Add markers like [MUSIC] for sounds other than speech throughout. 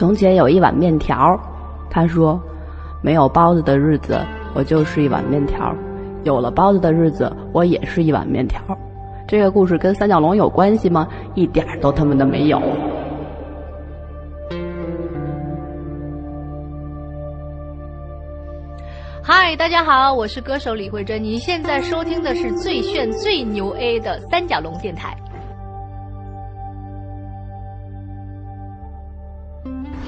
从前有一碗面条，他说：“没有包子的日子，我就是一碗面条；有了包子的日子，我也是一碗面条。”这个故事跟三角龙有关系吗？一点都他妈的没有。嗨，大家好，我是歌手李慧珍。您现在收听的是最炫最牛 A 的三角龙电台。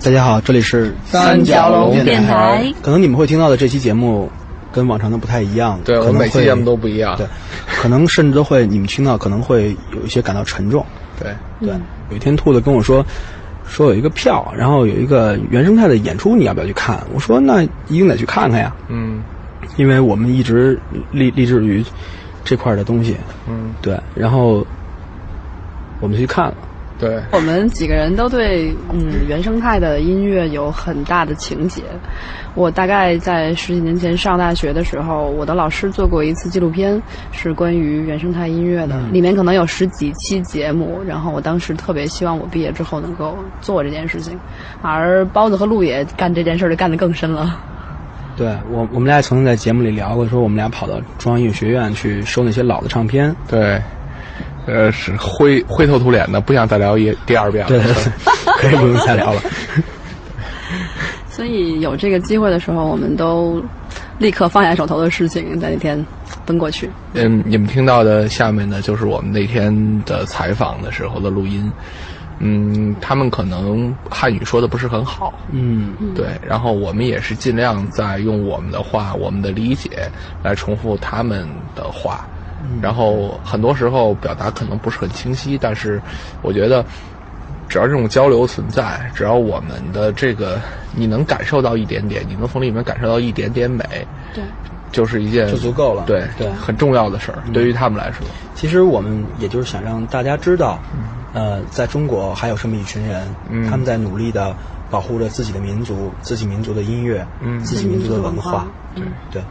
大家好，这里是三角龙电台。可能你们会听到的这期节目跟往常的不太一样，对我们每期节目都不一样。对，可能甚至都会你们听到可能会有一些感到沉重。对对，有一天兔子跟我说。说有一个票，然后有一个原生态的演出，你要不要去看？我说那一定得去看看呀。嗯，因为我们一直立立志于这块的东西。嗯，对，然后我们去看了。对，我们几个人都对嗯原生态的音乐有很大的情结。我大概在十几年前上大学的时候，我的老师做过一次纪录片，是关于原生态音乐的，里面可能有十几期节目。然后我当时特别希望我毕业之后能够做这件事情，而包子和陆野干这件事就干得更深了。对我，我们俩曾经在节目里聊过，说我们俩跑到中央音乐学院去收那些老的唱片。对。呃，是灰灰头土脸的，不想再聊一第二遍了。对，[LAUGHS] 可以不用再聊了。[LAUGHS] 所以有这个机会的时候，我们都立刻放下手头的事情，在那天奔过去。嗯，你们听到的下面呢，就是我们那天的采访的时候的录音。嗯，他们可能汉语说的不是很好。嗯，对。然后我们也是尽量在用我们的话、我们的理解来重复他们的话。然后很多时候表达可能不是很清晰，但是我觉得，只要这种交流存在，只要我们的这个你能感受到一点点，你能从里面感受到一点点美，对，就是一件就足够了，对对，很重要的事儿。对于他们来说，其实我们也就是想让大家知道，呃，在中国还有这么一群人，他们在努力的保护着自己的民族、自己民族的音乐、自己民族的文化，对对。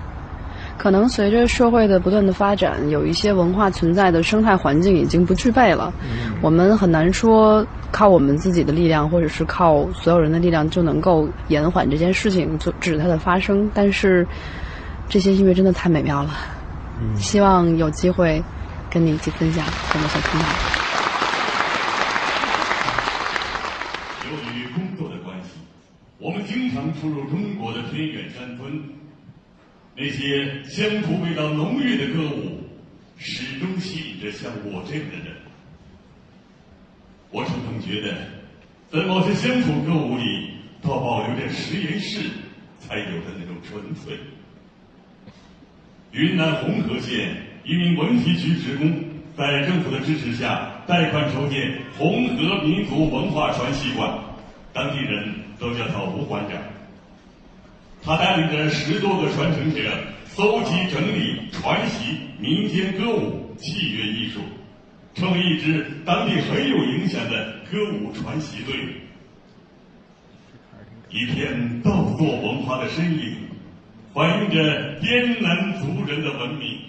可能随着社会的不断的发展，有一些文化存在的生态环境已经不具备了。我们很难说靠我们自己的力量，或者是靠所有人的力量就能够延缓这件事情，阻止它的发生。但是这些音乐真的太美妙了，希望有机会跟你一起分享我们所听到。由那些乡土味道浓郁的歌舞，始终吸引着像我这样的人。我常常觉得，在某些乡土歌舞里，都保留着实验室才有的那种纯粹。云南红河县一名文体局职工，在政府的支持下，贷款筹建红河民族文化传习馆，当地人都叫他吴馆长。他带领着十多个传承者，搜集整理传习民间歌舞器乐艺术，成为一支当地很有影响的歌舞传习队。一片稻作文化的身影，反映着滇南族人的文明。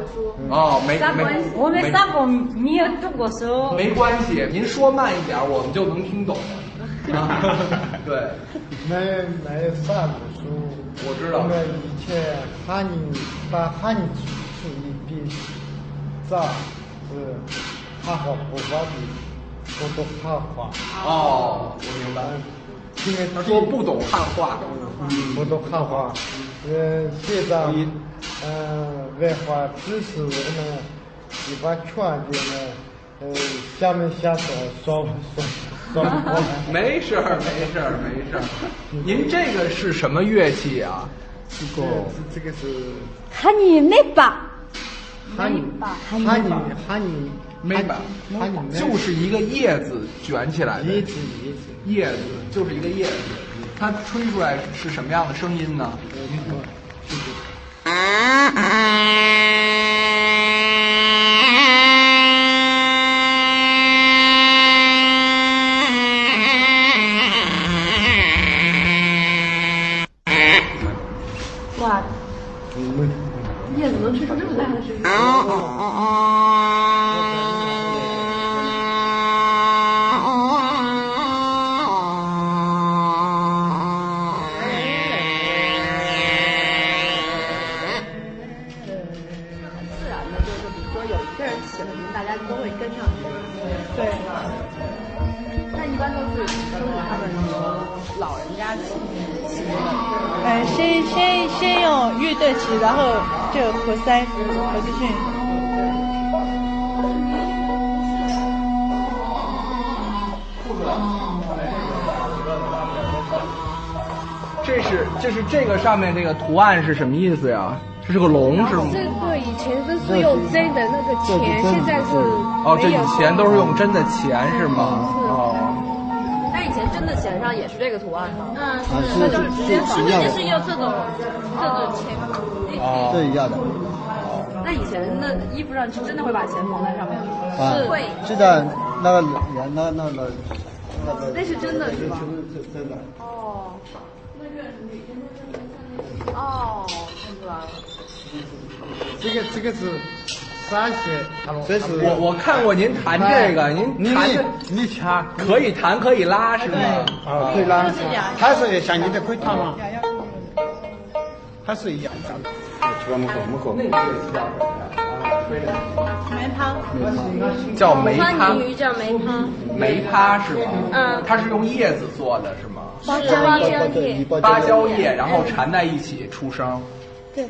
啊哦，没没我们没三个没有读过书。没关系，您说慢一点，我们就能听懂。啊，对，[LAUGHS] 没没有杀读书。我知道我们以前汉语把汉语书一笔，咋是汉化不发的，不懂汉化。哦，我明白。因为他说不懂汉话，不懂汉化，呃，现在，呃，文化知识我们一般圈的呢，呃，下面下手说说说。没事儿，没事儿，没事儿。您这个是什么乐器啊？这个这个是汉语没吧？汉语汉语汉语没吧？汉语就是一个叶子卷起来的叶子叶子。叶子，就是一个叶子。它吹出来是什么样的声音呢？哇，嗯，叶子能吹出这么大的声音？后就活塞活继续。这是这是这个上面这个图案是什么意思呀？这是个龙是吗？这个以前都是用真的那个钱，现在是哦，这以前都是用真的钱是吗？哦，那以前真的钱上也是这个图案吗？嗯，是那就是直接是就是用这种这种钱。哦这一样的。那以前的衣服上是真的会把钱缝在上面吗？啊是会，是在那个人那那那那个那是真的是吧？是真的。哦，哦，看出来了。这个这个是三弦，这是我我看过您弹这个，您你弹的你掐可以弹可以拉是吗？啊，可以拉，它是像你的可以弹吗？它是一样的。那个乐器叫什么呀？吹的梅汤，叫梅趴川，渝叫梅趴，梅趴是吗？嗯它是用叶子做的是吗？是芭蕉叶。芭蕉叶，然后缠在一起出声。对。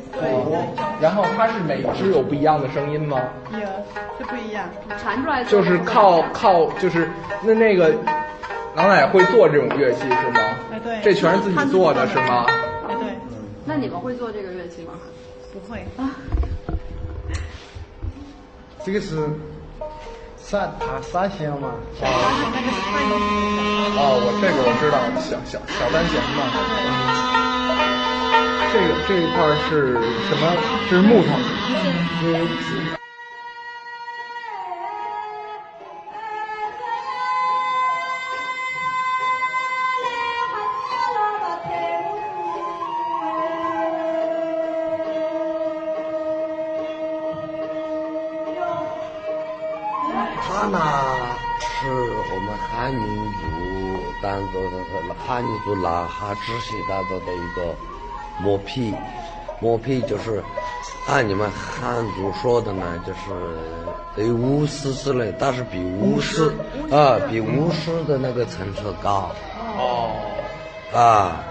然后它是每只有不一样的声音吗？有是不一样。弹出来就是靠靠就是那那个郎奶会做这种乐器是吗？哎对这全是自己做的是吗？哎对，那你们会做这个乐器吗？不会啊。这个是三塔三弦嘛？[LAUGHS] 哦，我这个我知道，小小小单弦嘛。这个这一块是什么？这是木头。它呢是我们汉民族当中的汉民族拉哈支系当中的一个磨皮，磨皮就是按你们汉族说的呢，就是有巫师之类，但是比巫师啊比巫师的那个层次高。哦。啊，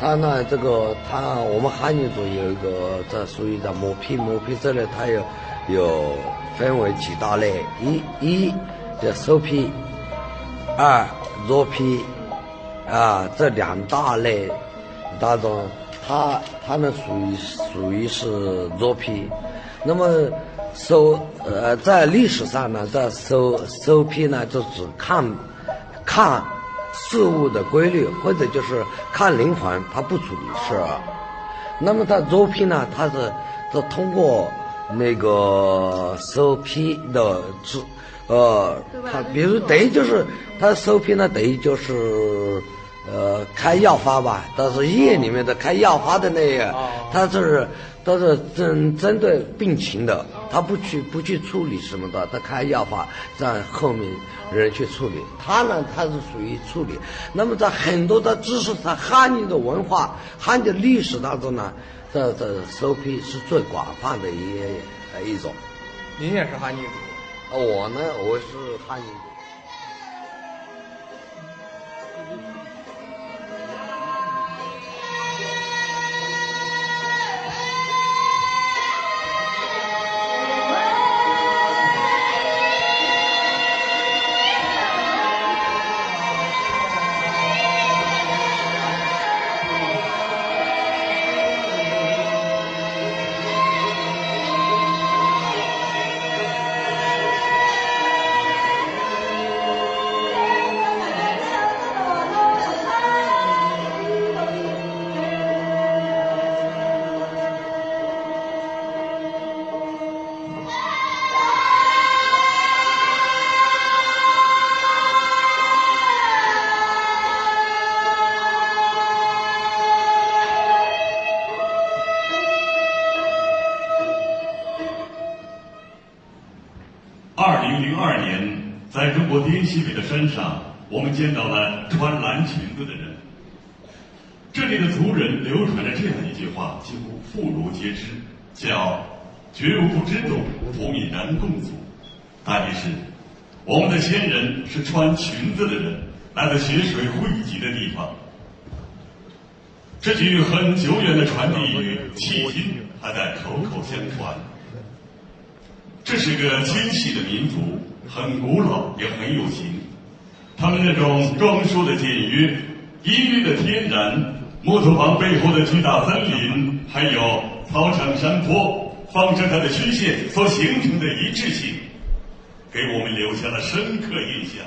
他呢，这个他我们汉语族有一个这属于的磨皮，磨皮这类他有有分为几大类，一一叫手皮，二弱皮，啊这两大类当中，它它们属于属于是弱皮，那么手呃在历史上呢，在手手皮呢就只看看。事物的规律，或者就是看灵魂，它不处理事。那么它作品呢，它是是通过那个首批的字，呃，他比如等于就是他首批呢，等于就是呃开药方吧，但是医院里面的开药方的那个，他是都是针针对病情的，他不去不去处理什么的，他开药方让后面人去处理，他呢他是属于处理。那么在很多的知识，他汉语的文化、汉语的历史当中呢。这这收批是最广泛的一呃一种。您也是汉尼族？我呢，我是汉尼见到了穿蓝裙子的人。这里的族人流传着这样一句话，几乎妇孺皆知，叫“绝无不知懂，同以难共祖”。大意是，我们的先人是穿裙子的人，来自雪水汇集的地方。这句很久远的传递语，迄今还在口口相传。这是个精细的民族。很古老，也很有情。他们那种装束的简约、音律的天然、木头房背后的巨大森林，还有操场山坡，放射它的曲线所形成的一致性，给我们留下了深刻印象。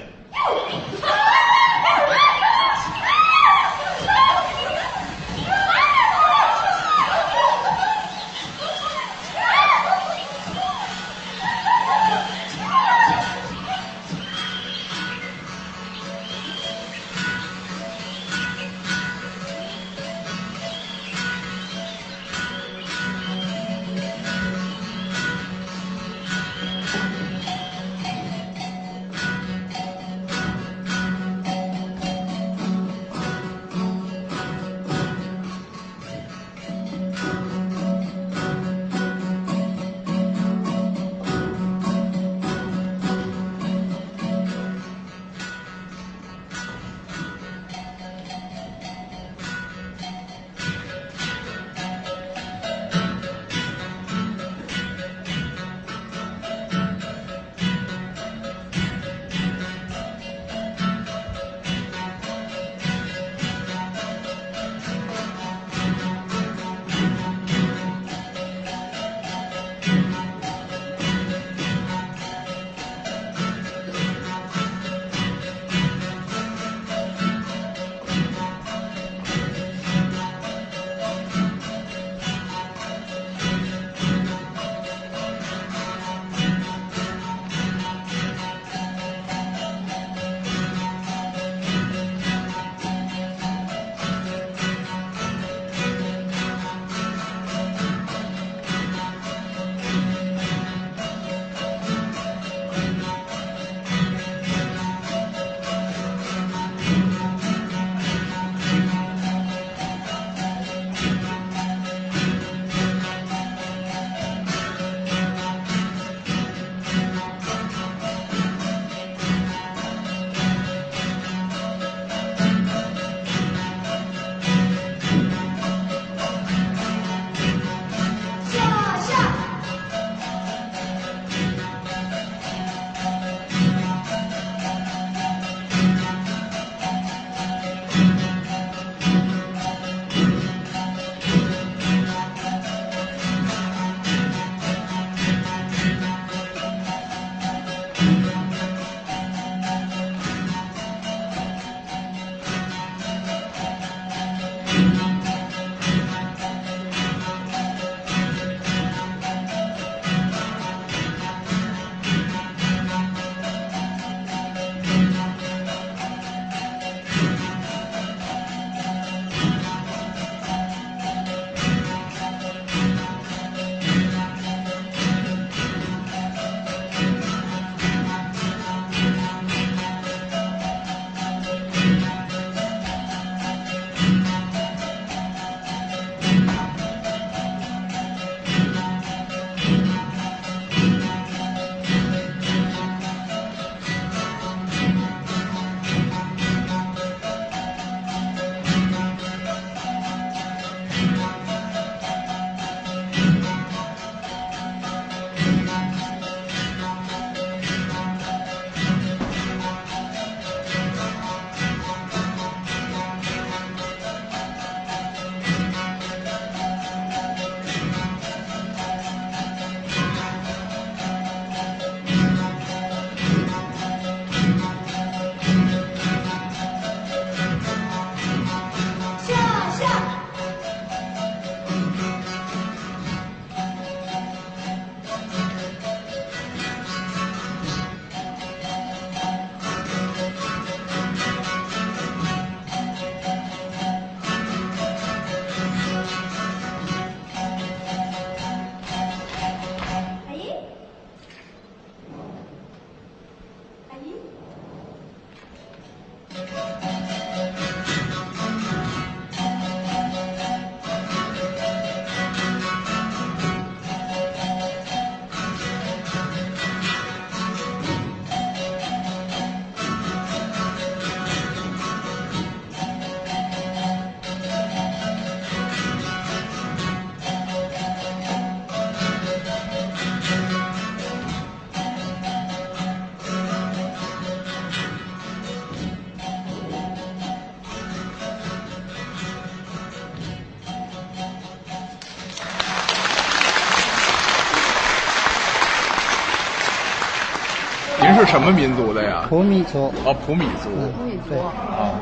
什么民族的呀？普米族。哦，普米族。普米族。哦，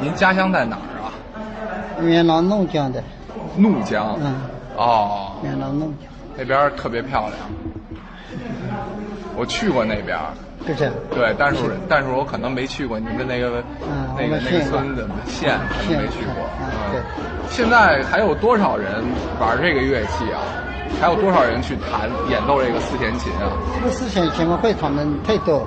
您家乡在哪儿啊？云南怒江的。怒江。嗯。哦。云南怒江。那边特别漂亮。我去过那边。是这样。对，但是但是我可能没去过你们那个那个那个村子县，可能没去过。对。现在还有多少人玩这个乐器啊？还有多少人去弹演奏这个四弦琴啊？这个四弦琴会他们太多，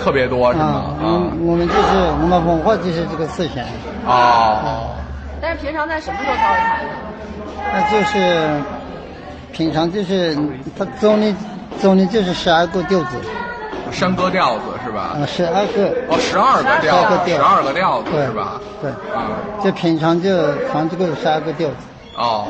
特别多是吗？啊，我们就是我们文化就是这个四弦。哦。但是平常在什么时候才会弹呢？那就是平常就是它总的总的就是十二个调子。山歌调子是吧？啊，十二个。哦，十二个调子，十二个调子是吧？对。啊。就平常就弹这个十二个调子。哦。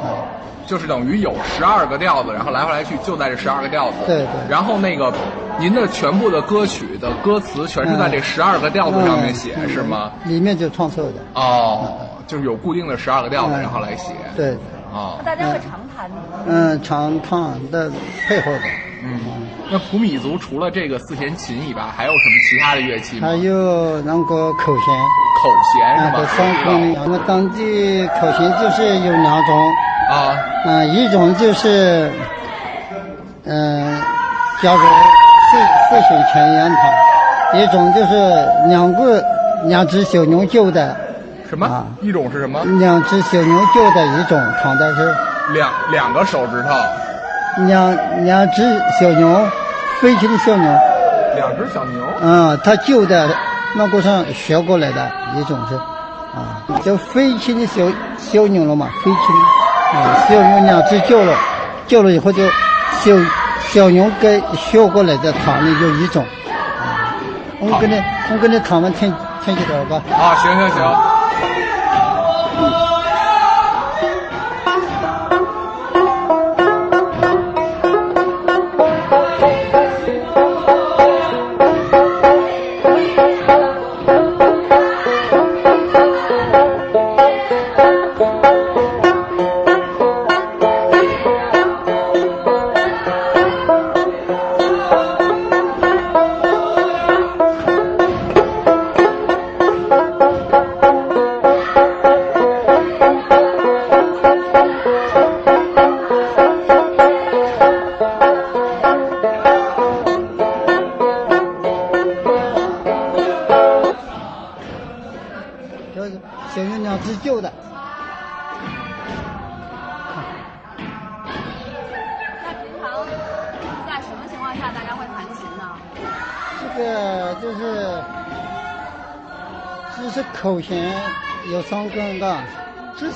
就是等于有十二个调子，然后来回来去就在这十二个调子。对对。然后那个，您的全部的歌曲的歌词全是在这十二个调子上面写，是吗？里面就创作的。哦，就是有固定的十二个调子，然后来写。对。哦。大家会常弹吗？嗯，常弹的配合的。嗯。那普米族除了这个四弦琴以外，还有什么其他的乐器吗？还有那个口弦。口弦是吧？双孔的。我们当地口弦就是有两种。啊，嗯，一种就是，嗯，叫做四四弦全一样弹；一种就是两个两只小牛救的。什么？一种是什么？两只小牛救的一种，躺在是。两两个手指头。两两只小牛，飞起的小牛。两只小牛。嗯，他救的那个上学过来的一种是，啊，叫飞起的小小牛了嘛，飞起的。啊小牛两只叫了，叫了以后就小小牛给学过来的弹的就一种。我给你，我给你谈完听听几段吧。啊，行行行。嗯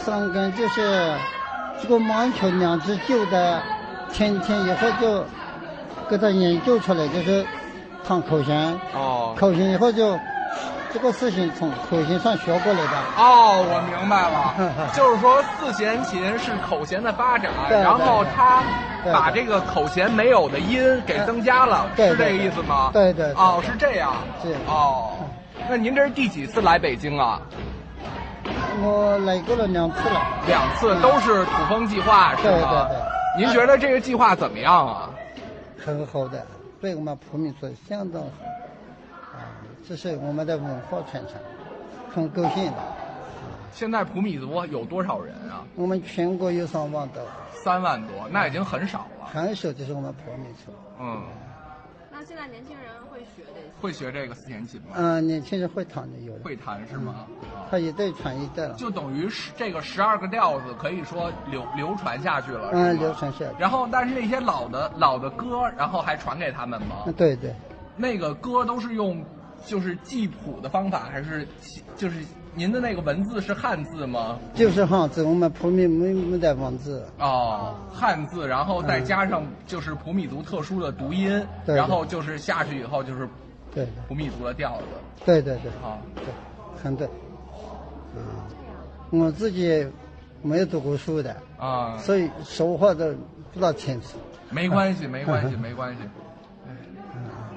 这三根就是这个满球两只旧的，天天以后就给他研究出来，就是弹口弦。哦。口弦以后就这个事情从口弦上学过来的。哦，我明白了，[LAUGHS] 就是说四弦琴是口弦的发展，然后它把这个口弦没有的音给增加了，是这个意思吗？对对。哦，是这样。是。哦。那您这是第几次来北京啊？我来过了两次了。两次都是土风计划是吗？对对对。您觉得这个计划怎么样啊？很好的，对我们普民族相当好。啊，这是我们的文化传承，很高兴的。现在普米族有多少人啊？我们全国有三万多。三万多，那已经很少了。很少，就是我们普米族。嗯。那现在年轻人会学这些？会学这个四弦琴吗？嗯，年轻人会弹的有。会弹是吗？他一代传一代了。就等于是这个十二个调子可以说流流传下去了。嗯，流传下去。然后，但是那些老的老的歌，然后还传给他们吗？对对。那个歌都是用就是记谱的方法，还是就是？您的那个文字是汉字吗？就是汉字，我们普米没没带文字。哦，汉字，然后再加上就是普米族特殊的读音，然后就是下去以后就是，对，普米族的调子。对对对。好，对，很对。嗯我自己没有读过书的啊，所以说话都不大清楚。没关系，没关系，没关系。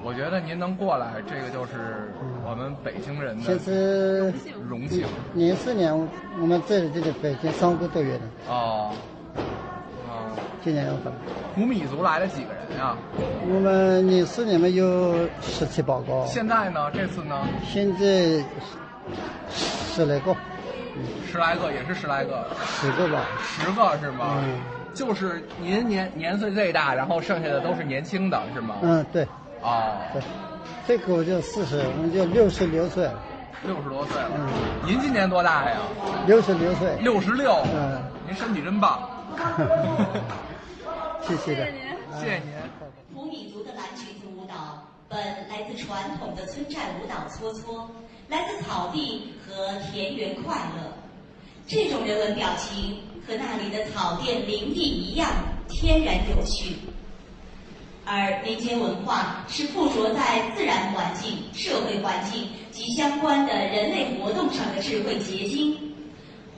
我觉得您能过来，这个就是我们北京人的其实荣幸。零四年我们这里就是北京三个多月的。哦，啊，今年要回来。普米族来了几个人呀？我们领事里面有十七八个。现在呢？这次呢？现在十来个。十来个也是十来个。十个吧。十个是吗？嗯。就是您年年岁最大，然后剩下的都是年轻的，是吗？嗯，对。哦。对。这个我就四十，我们就六十六岁。六十多岁了。嗯。您今年多大呀？六十六岁。六十六。嗯。您身体真棒。[LAUGHS] 谢谢您。谢谢您。普米族的蓝裙子舞蹈本来自传统的村寨舞蹈搓搓，来自草地和田园快乐。这种人文表情和那里的草甸林地一样天然有趣。而民间文化是附着在自然环境、社会环境及相关的人类活动上的智慧结晶。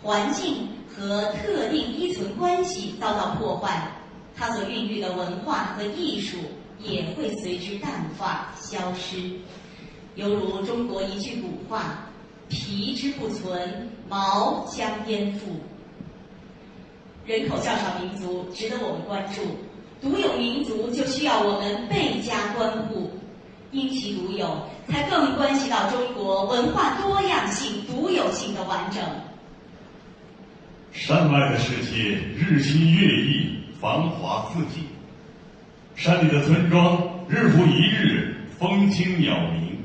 环境和特定依存关系遭到破坏，它所孕育的文化和艺术也会随之淡化消失。犹如中国一句古话：“皮之不存，毛将焉附。”人口较少民族值得我们关注。独有民族就需要我们倍加关护，因其独有，才更关系到中国文化多样性、独有性的完整。山外的世界日新月异，繁华四季；山里的村庄日复一日，风清鸟鸣。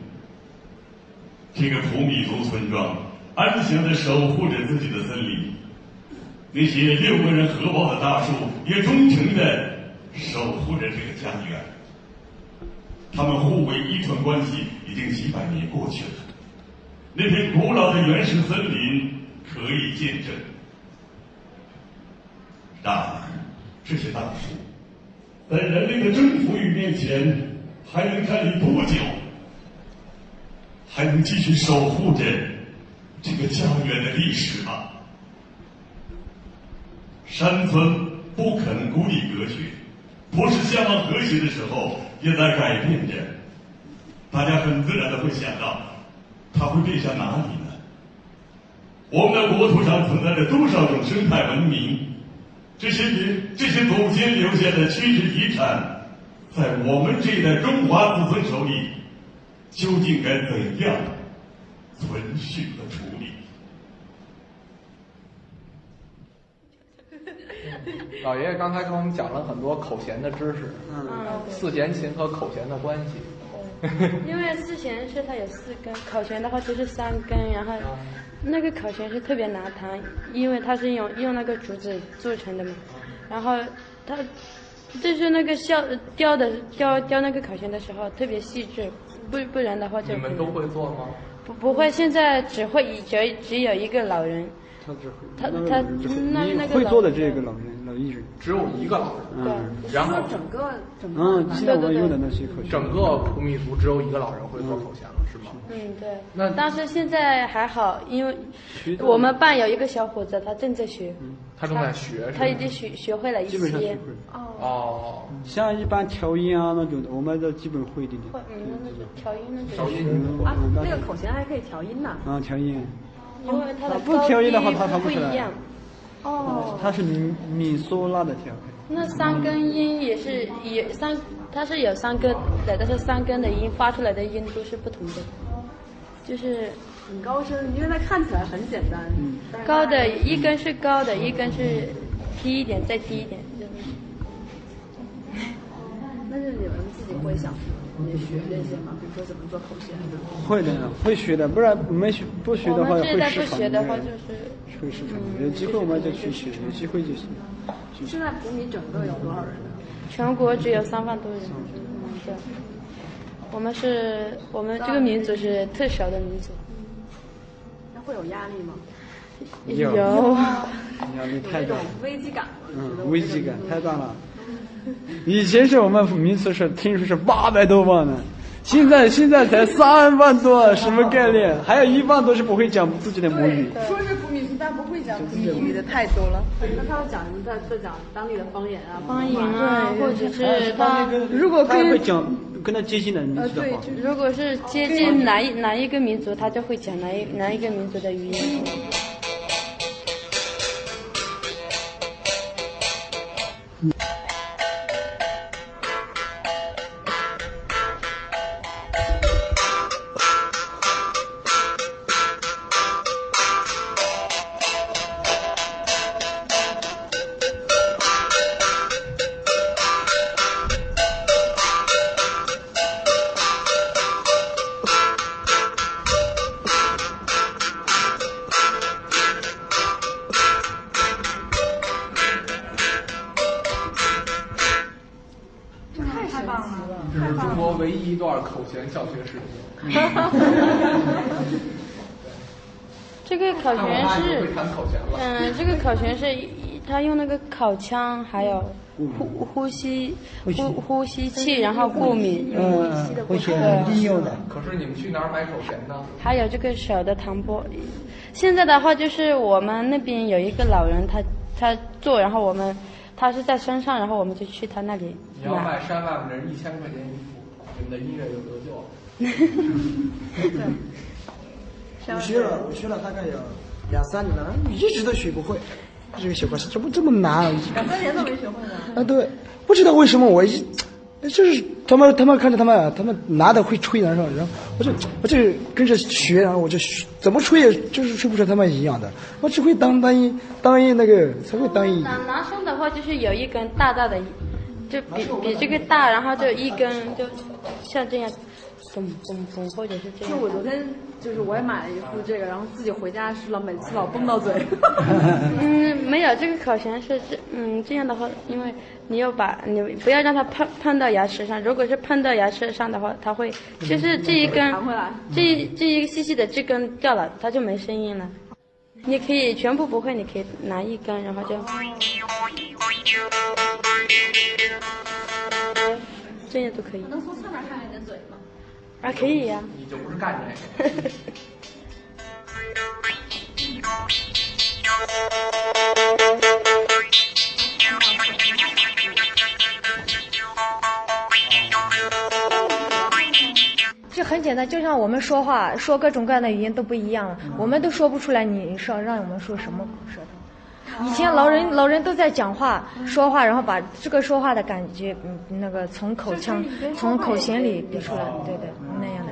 这个普米族村庄安详地守护着自己的森林，那些六个人合抱的大树也忠诚地。守护着这个家园，他们互为依存关系已经几百年过去了。那片古老的原始森林可以见证。然而，这些大树在人类的征服欲面前，还能站立多久？还能继续守护着这个家园的历史吗？山村不肯孤立隔绝。不是向往和谐的时候，也在改变着。大家很自然的会想到，它会变向哪里呢？我们的国土上存在着多少种生态文明？这些年，这些祖先留下的区域遗产，在我们这一代中华子孙手里，究竟该怎样存续和处理？[LAUGHS] 老爷爷刚才跟我们讲了很多口弦的知识，嗯，四弦琴和口弦的关系。[LAUGHS] 因为四弦是它有四根，口弦的话就是三根，然后那个口弦是特别难弹，因为它是用用那个竹子做成的嘛，然后它就是那个削雕的雕雕那个口弦的时候特别细致，不不然的话就你们都会做吗？不不会，现在只会只只有一个老人。他只会他他那那个会做的这个老人老艺人只有一个老人，对，然后整个整个嗯，现在我用的那些口弦，整个普米族只有一个老人会做口弦了，是吗？嗯，对。那但是现在还好，因为我们班有一个小伙子，他正在学，他正在学，他已经学学会了一些，哦哦，像一般调音啊那种的，我们都基本会一点点，嗯，那种调音那种，调音。啊，那个口弦还可以调音呢，啊，调音。因为它的高低音的话，它它不一样。哦。它是米米苏拉的调。那三根音也是也三，它是有三根的，但是三根的音发出来的音都是不同的。就是很高声，因为它看起来很简单。嗯。高的一根是高的，一根是低一点，再低一点。就是那是你们自己会想。也学这些吗？比如说怎么做口弦？会的，会学的，不然没学不学的话会失传。的话就是会失传。有机会我们就去学，有机会就行。现在普米整个有多少人呢？全国只有三万多人。我们是我们这个民族是特小的民族。那会有压力吗？有。压力太大。危机感。嗯，危机感太大了。[LAUGHS] 以前是我们民族是听说是八百多万呢，现在现在才三万多，什么概念？还有一万多是不会讲自己的母语。说是普米族，但不会讲普米语的太多了。那他要讲什么？在在讲当地的方言啊，方言啊，或者是他如果他会讲跟他接近的民族的话。如果是接近哪一哪一个民族，他就会讲哪一哪一个民族的语言。嗯，这个口弦是他用那个烤枪，还有呼呼吸呼呼吸器，然后过敏。嗯，呼吸利用的。可是你们去哪儿买口弦呢？还有这个小的弹拨。现在的话，就是我们那边有一个老人，他他做，然后我们他是在山上，然后我们就去他那里你要卖山外面人一千块钱一副，你们的音乐就得救了。[LAUGHS] [LAUGHS] 我学了，我学了大概有两三年了，一直都学不会。这个小歌怎么这么难？两三年都没学会呢。啊，对，不知道为什么我一，就是他们他们看着他们他们拿的会吹然后然后我就我就跟着学，然后我就怎么吹也就是吹不出他们一样的，我只会当当一当一那个才会当一。男男生的话就是有一根大大的，就比比这个大，然后就一根就像这样。嘣嘣嘣，或者是这样。就我昨天就是我也买了一副这个，然后自己回家试了，每次老崩到嘴。[LAUGHS] 嗯，没有这个口弦是这嗯这样的话，因为你要把你不要让它碰碰到牙齿上，如果是碰到牙齿上的话，它会就是这一根这这一个细细的这根掉了，它就没声音了。你可以全部不会，你可以拿一根，然后就这样都可以。能从侧面看？啊，可以呀、啊。你就不是干这个。[LAUGHS] 这很简单，就像我们说话，说各种各样的语音都不一样，我们都说不出来。你说让我们说什么？以前老人老人都在讲话说话，然后把这个说话的感觉，嗯，那个从口腔、从口弦里比出来，对对，那样的。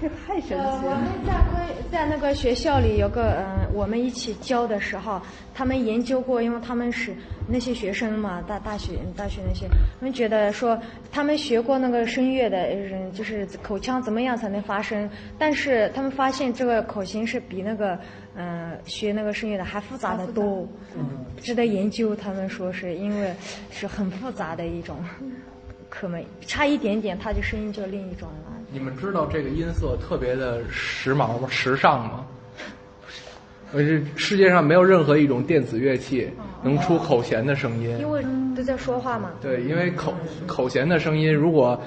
这个太神奇了。我们在昆在那个学校里有个嗯、呃，我们一起教的时候，他们研究过，因为他们是那些学生嘛，大大学大学那些，他们觉得说他们学过那个声乐的人，就是口腔怎么样才能发声，但是他们发现这个口型是比那个嗯、呃、学那个声乐的还复杂的多，值得研究。他们说是因为是很复杂的一种科目，差一点点，它就声音就另一种了。你们知道这个音色特别的时髦吗？时尚吗？呃，世界上没有任何一种电子乐器能出口弦的声音。因为都在说话嘛。对，因为口口弦的声音，如果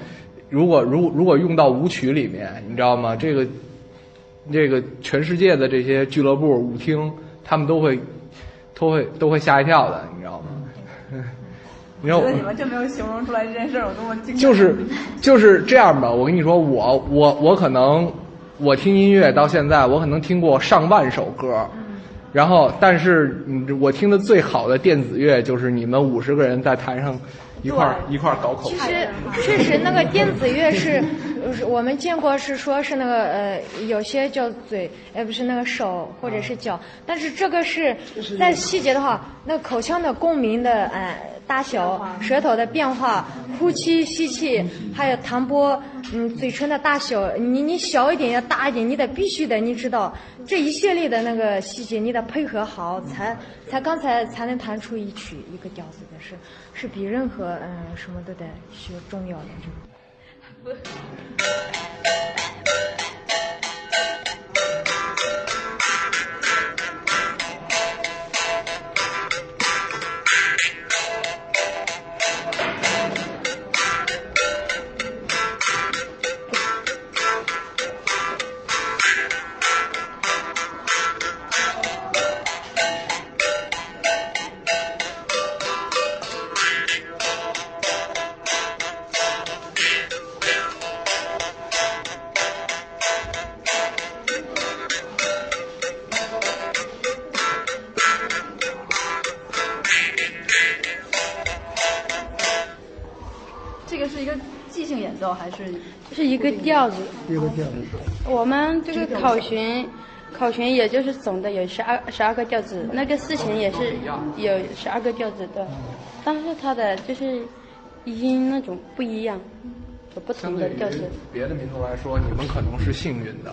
如果如如果用到舞曲里面，你知道吗？这个这个全世界的这些俱乐部舞厅，他们都会都会都会吓一跳的，你知道吗？[LAUGHS] 你知道我觉得你们就没有形容出来这件事有多么惊。就是就是这样吧，我跟你说，我我我可能我听音乐到现在，我可能听过上万首歌，然后但是嗯，我听的最好的电子乐就是你们五十个人在台上一块儿一块儿搞口其实确实那个电子乐是，我们见过是说是那个呃有些叫嘴，呃不是那个手或者是脚，但是这个是在细节的话，那口腔的共鸣的呃。大小、舌头的变化、呼气、吸气，还有弹拨，嗯，嘴唇的大小，你你小一点要大一点，你得必须的，你知道这一系列的那个细节，你得配合好，才才刚才才能弹出一曲一个调子的，是是比任何嗯什么都得学重要的这个。[LAUGHS] 还是就是一个调子，一个调子。我们这个考弦，考弦也就是总的有十二十二个调子，那个四弦也是有十二个调子的，但是它的就是音那种不一样，有不同的调子。别的民族来说，你们可能是幸运的，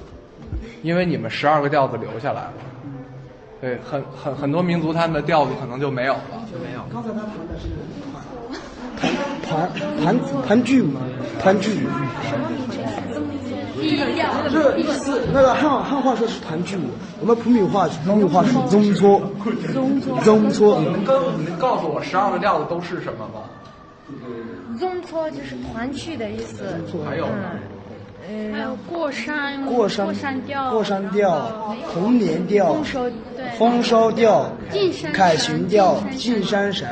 因为你们十二个调子留下来了。对，很很很多民族他们的调子可能就没有了，就没有。刚才他弹的是团团团聚舞，团聚舞。是是那个汉汉话说是团聚舞，我们普米话普米话是宗搓，宗搓。你能告你能告诉我十二个调子都是什么吗？宗搓就是团聚的意思。还有呢？嗯，还有过山过山过山调过山调、红莲调、丰收对丰收调进山、凯旋调、进进山神、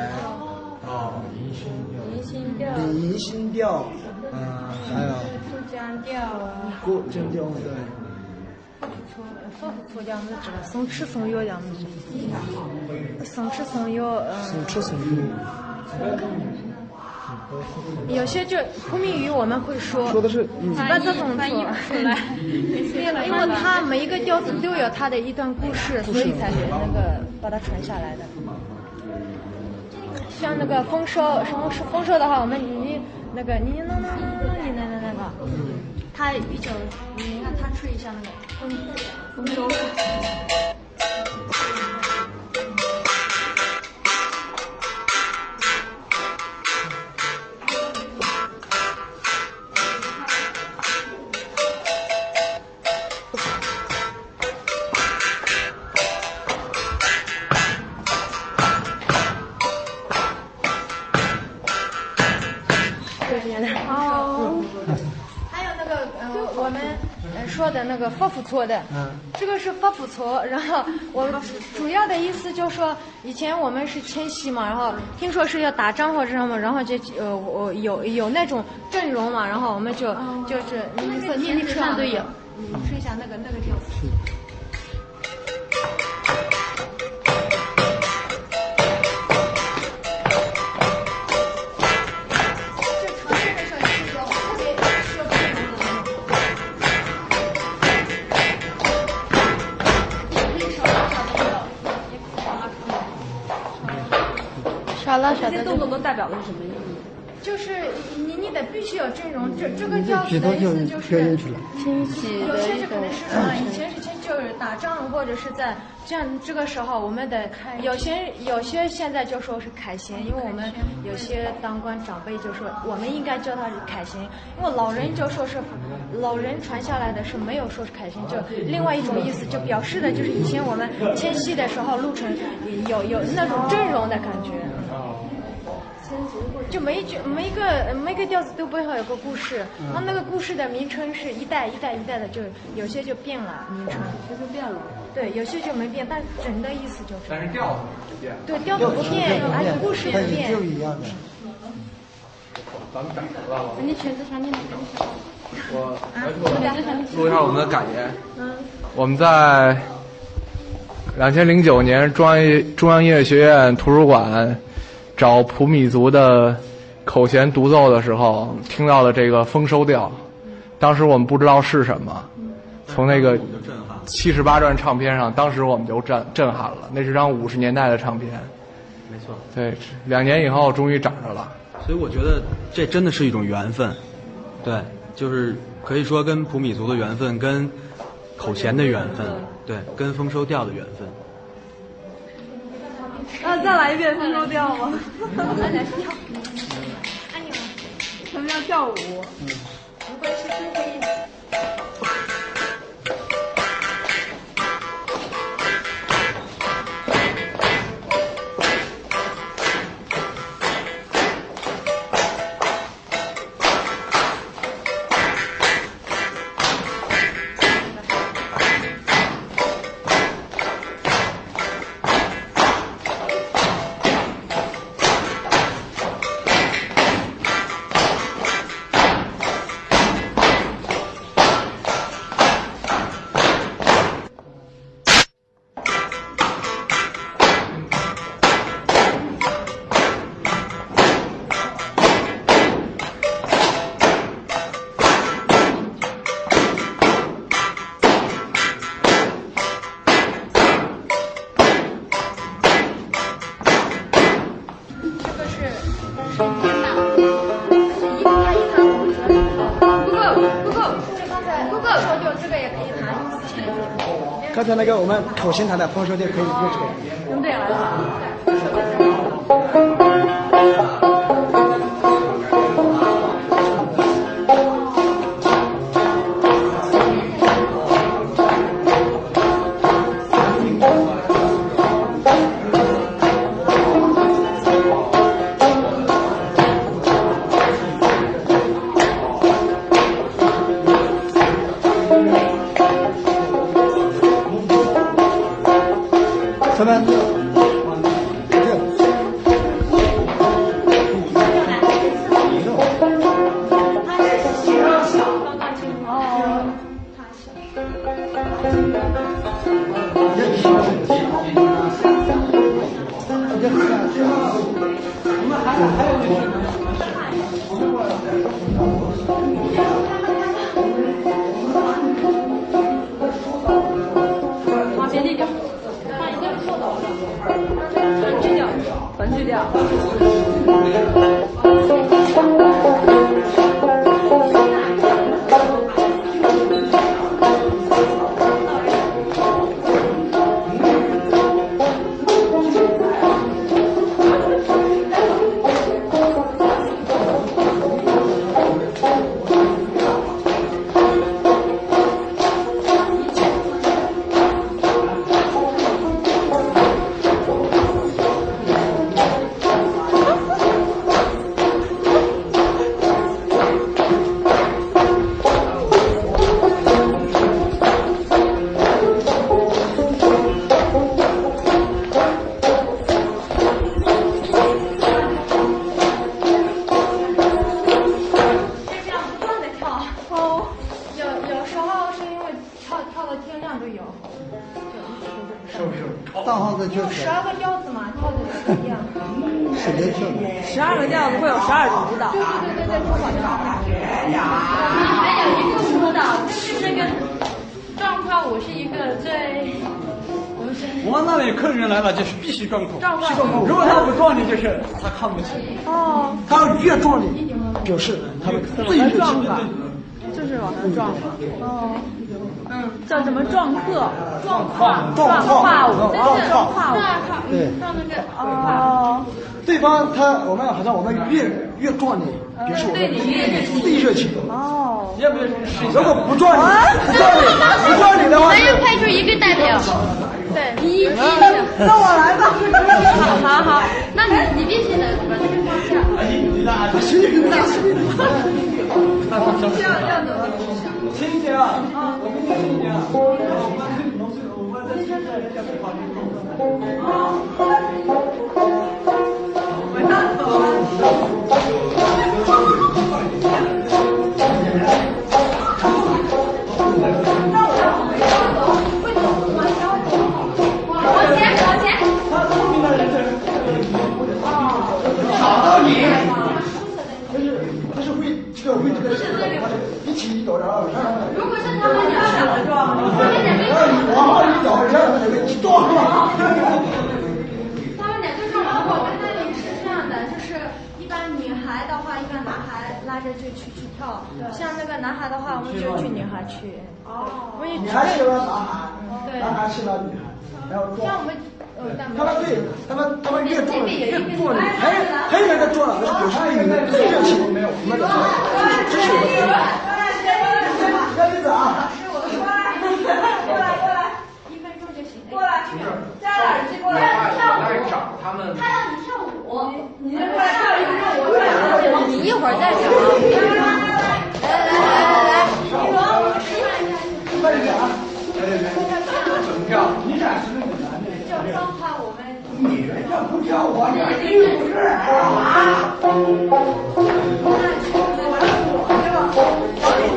星调、李银星调，嗯，还有珠江调啊，过江调对。松吃松药调我们知道，松吃松药，嗯。松吃松药。有些就昆明语我们会说，说的是嗯基本这种翻译不出来因为它每一个调子都有它的一段故事，所以才那个把它传下来的。像那个丰收，什么是丰收的话，我们你那个你那那那你那那那个，他比较，你看他吹一下那个丰丰收。个发福搓的，嗯，这个是发不错，然后我主要的意思就是说，以前我们是迁徙嘛，然后听说是要打仗或者什么，然后就呃我有有那种阵容嘛，然后我们就就是你你你你吹上都有，你试一下那个那个调子。代表的是什么意义？就是你你得必须有阵容，这这个这调子举头就的意思就是表演出来。惊喜有些的一种就可能是啊，以前是前就是打仗或者是在这样这个时候，我们得有些有些现在就说是凯旋，因为我们有些当官长辈就说我们应该叫他凯旋，因为老人就说是老人传下来的是没有说是凯旋，就另外一种意思就表示的就是以前我们迁徙的时候路程有有那种阵容的感觉。就每一句每一个每个调子都背后有个故事，然后那个故事的名称是一代一代一代的，就有些就变了名称，这就变了。对，有些就没变，但整的意思就是。但是调子不变。对，调子不变，而且故事也不变。就一样的。咱们改了。我啊，录一下我们的感言。嗯，我们在两千零九年中央中央音乐学院图书馆找普米族的口弦独奏的时候，听到了这个丰收调。当时我们不知道是什么，从那个七十八转唱片上，当时我们就震震撼了。那是张五十年代的唱片。没错。对，两年以后终于找着了。所以我觉得这真的是一种缘分，对，就是可以说跟普米族的缘分，跟口弦的缘分，对，跟丰收调的缘分。啊，再来一遍丰收调吗？来来跳，按钮。什么叫跳舞？不会是最后才那个我们口琴弹的丰收店可以用这个。用对了，对。撞客？撞胯。撞胯舞。撞胯舞。对。撞那个。哦。对方他我们好像我们越越壮你，表示我们最热情。哦。要不要如果不壮你，不壮你，不壮你的话，咱要派出一个代表。对，一一那我来吧。好好好，那你你必须得把这个放下。行行行行。这样这样子。亲姐啊，我跟你亲姐啊，我们农村我们在现在要去考虑往前往前。找到你，就是就是会这个会这个 如果是他们俩想的撞，然后你往后一走，然后两个一撞。他们两个撞，我们那里是这样的，就是一般女孩的话，一般男孩拉着就去去跳，像那个男孩的话，我们就去女孩去。哦，我也女孩去了男孩，男孩去了女孩，然后撞。像我们。他们对，他们他们越壮越壮你，还还有人在壮，那是表示对你们最热情，没有我们的支持我们的。小李子啊，过来过来，一分钟就行。过来，摘了耳机过来。来找他们。他让你跳舞，你过来跳一分钟，我过来。你一会儿再讲。来来来来来，一龙，我示范一下。快点啊！怎么跳？你展示那个男的。就双胯，我们。你这不跳我这并不是啊。这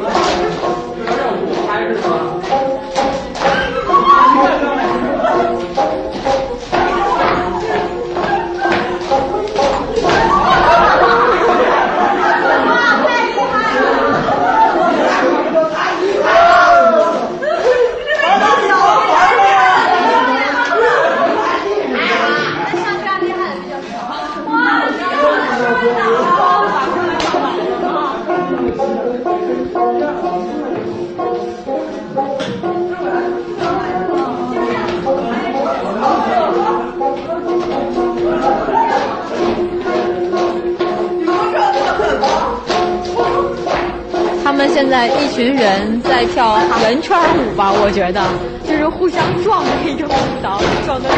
叫。人说。在一群人在跳圆圈舞吧，我觉得就是互相撞的一种舞蹈，撞的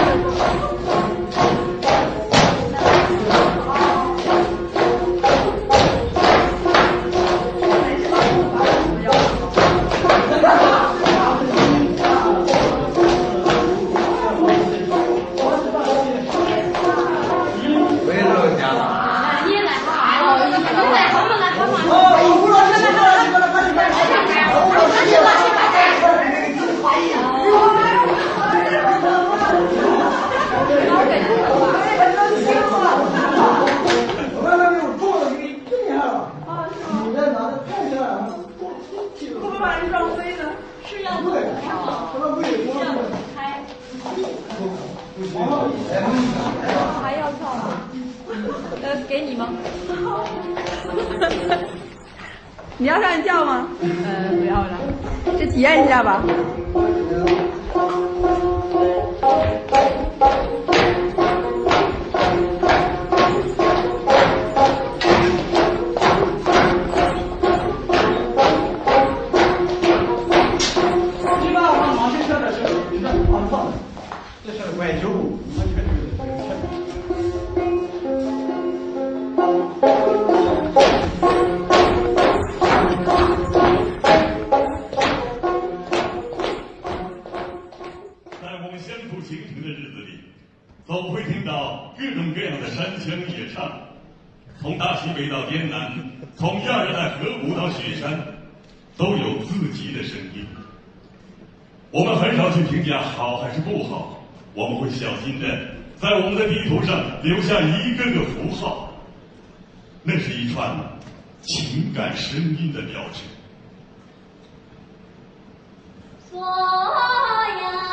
要上去跳吗？呃，不要了，就体验一下吧。山腔野唱，从大西北到滇南，从亚热带河谷到雪山，都有自己的声音。我们很少去评价好还是不好，我们会小心的在我们的地图上留下一个个符号，那是一串情感声音的标志。索呀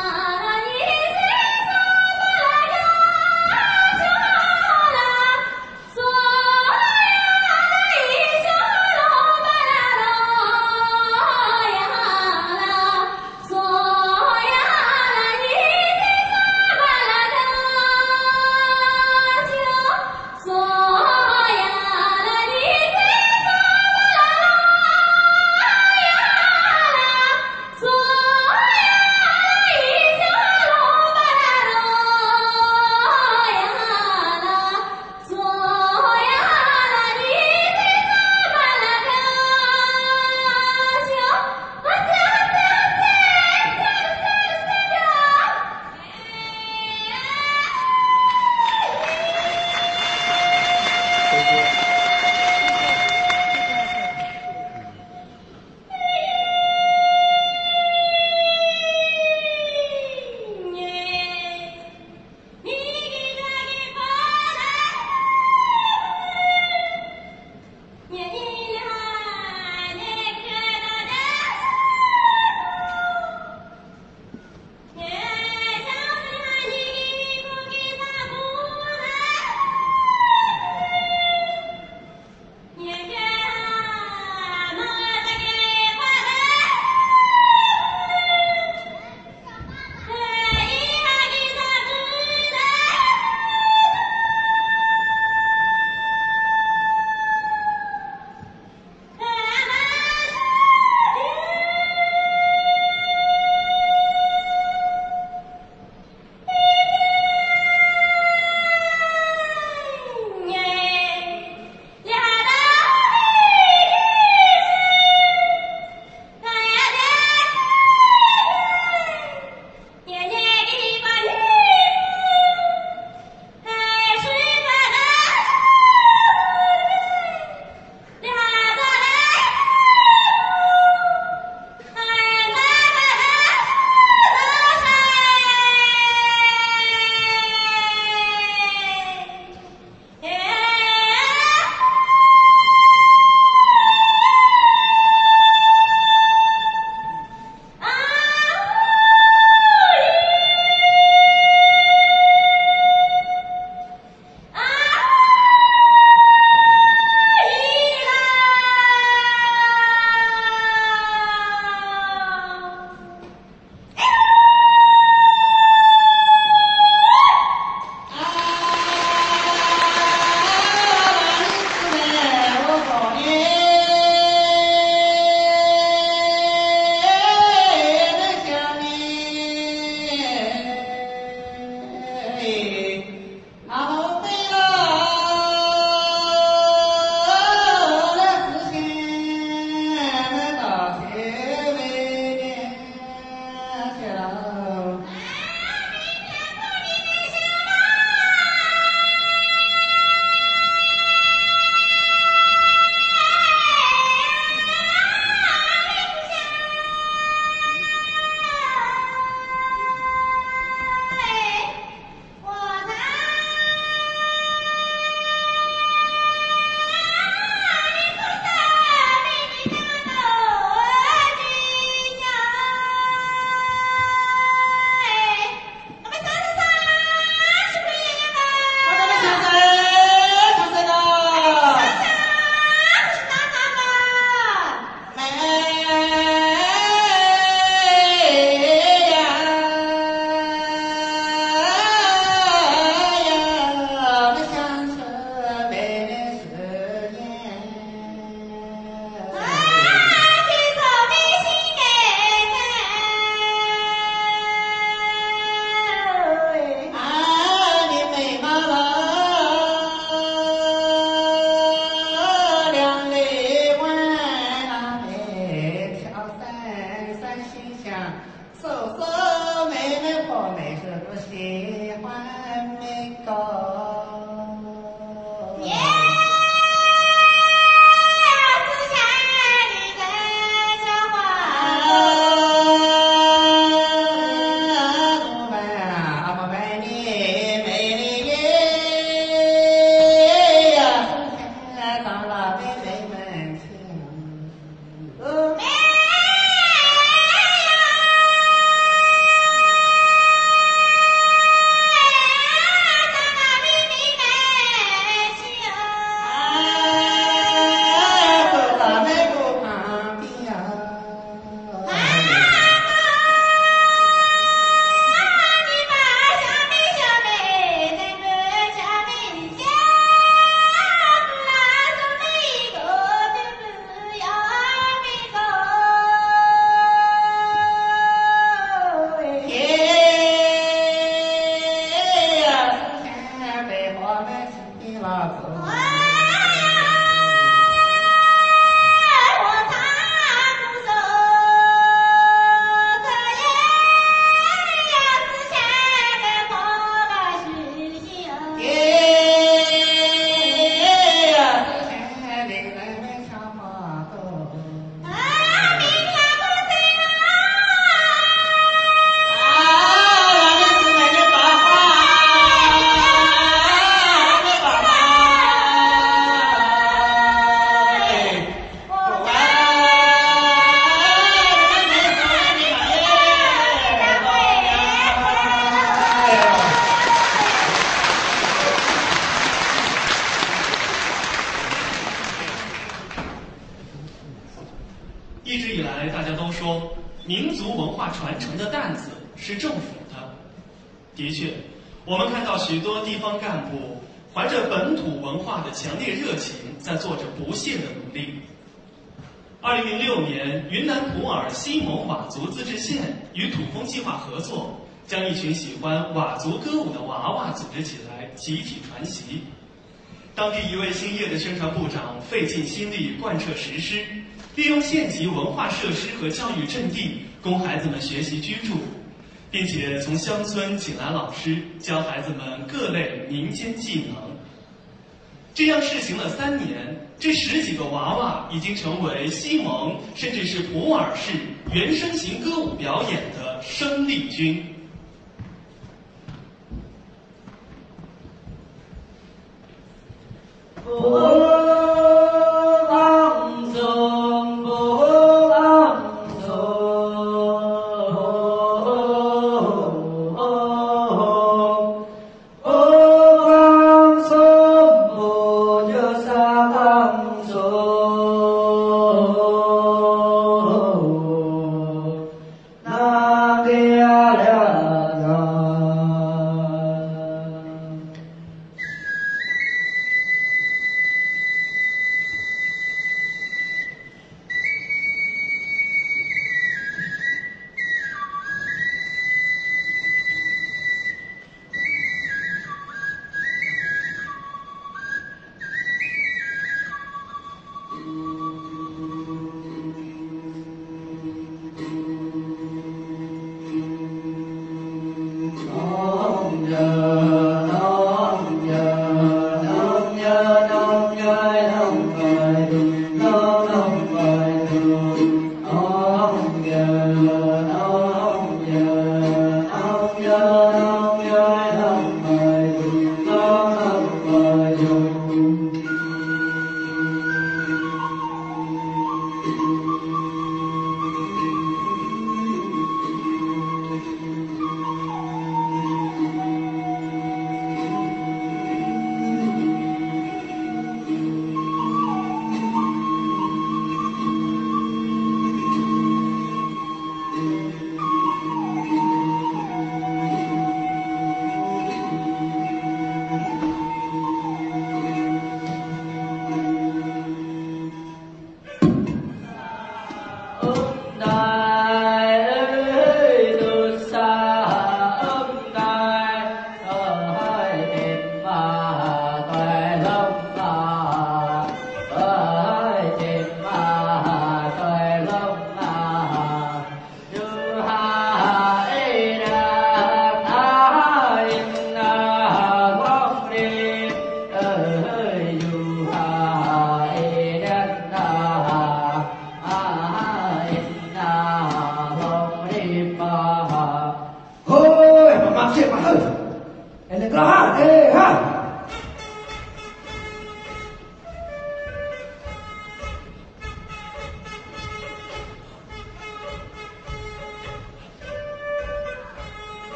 尔西蒙佤族自治县与土风计划合作，将一群喜欢佤族歌舞的娃娃组织起来，集体传习。当地一位兴业的宣传部长费尽心力贯彻实施，利用县级文化设施和教育阵地供孩子们学习居住，并且从乡村请来老师教孩子们各类民间技能。这样试行了三年，这十几个娃娃已经成为西蒙甚至是普洱市原声型歌舞表演的生力军。Oh.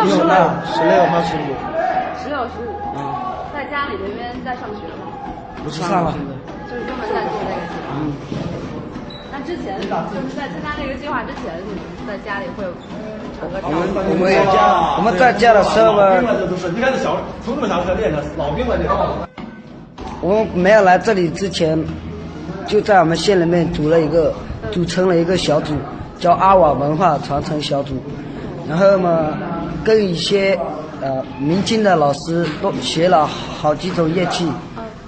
那不用大，十六号十五，十六、十五。在家里那边在上学吗？不是上了。就是专门在做这个计划。嗯。那之前就是在参加这个计划之前，你们在家里会唱歌跳舞？我们我们在家的时候嘛，你看这小从这么小开始练的，老兵了你知道吗？我们没有来这里之前，就在我们县里面组了一个，组成了一个小组，叫阿瓦文化传承小组。然后嘛，跟一些呃民间的老师都学了好几种乐器，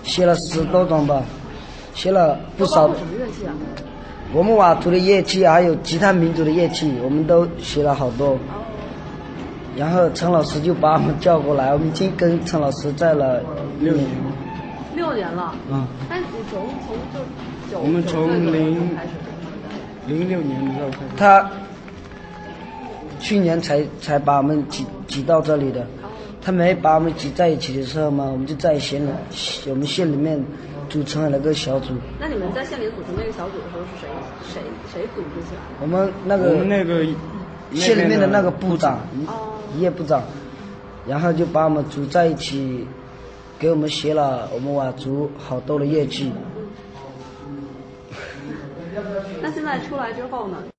学了十多种吧，学了不少。什么乐器啊？我们佤族的乐器还有其他民族的乐器，我们都学了好多。然后陈老师就把我们叫过来，我们已经跟陈老师在了六年。六年了。嗯。但你从从就九我们从零。零六年的时候开始。他去年才才把我们挤挤到这里的，他没把我们挤在一起的时候嘛，我们就在县里我们县里面组成了那个小组。那你们在县里组成那个小组的时候是谁谁谁组织起来的？我们那个我们那个县里面的那个部长哦，一业部长，然后就把我们组在一起，给我们写了我们佤族好多的业绩。那现在出来之后呢？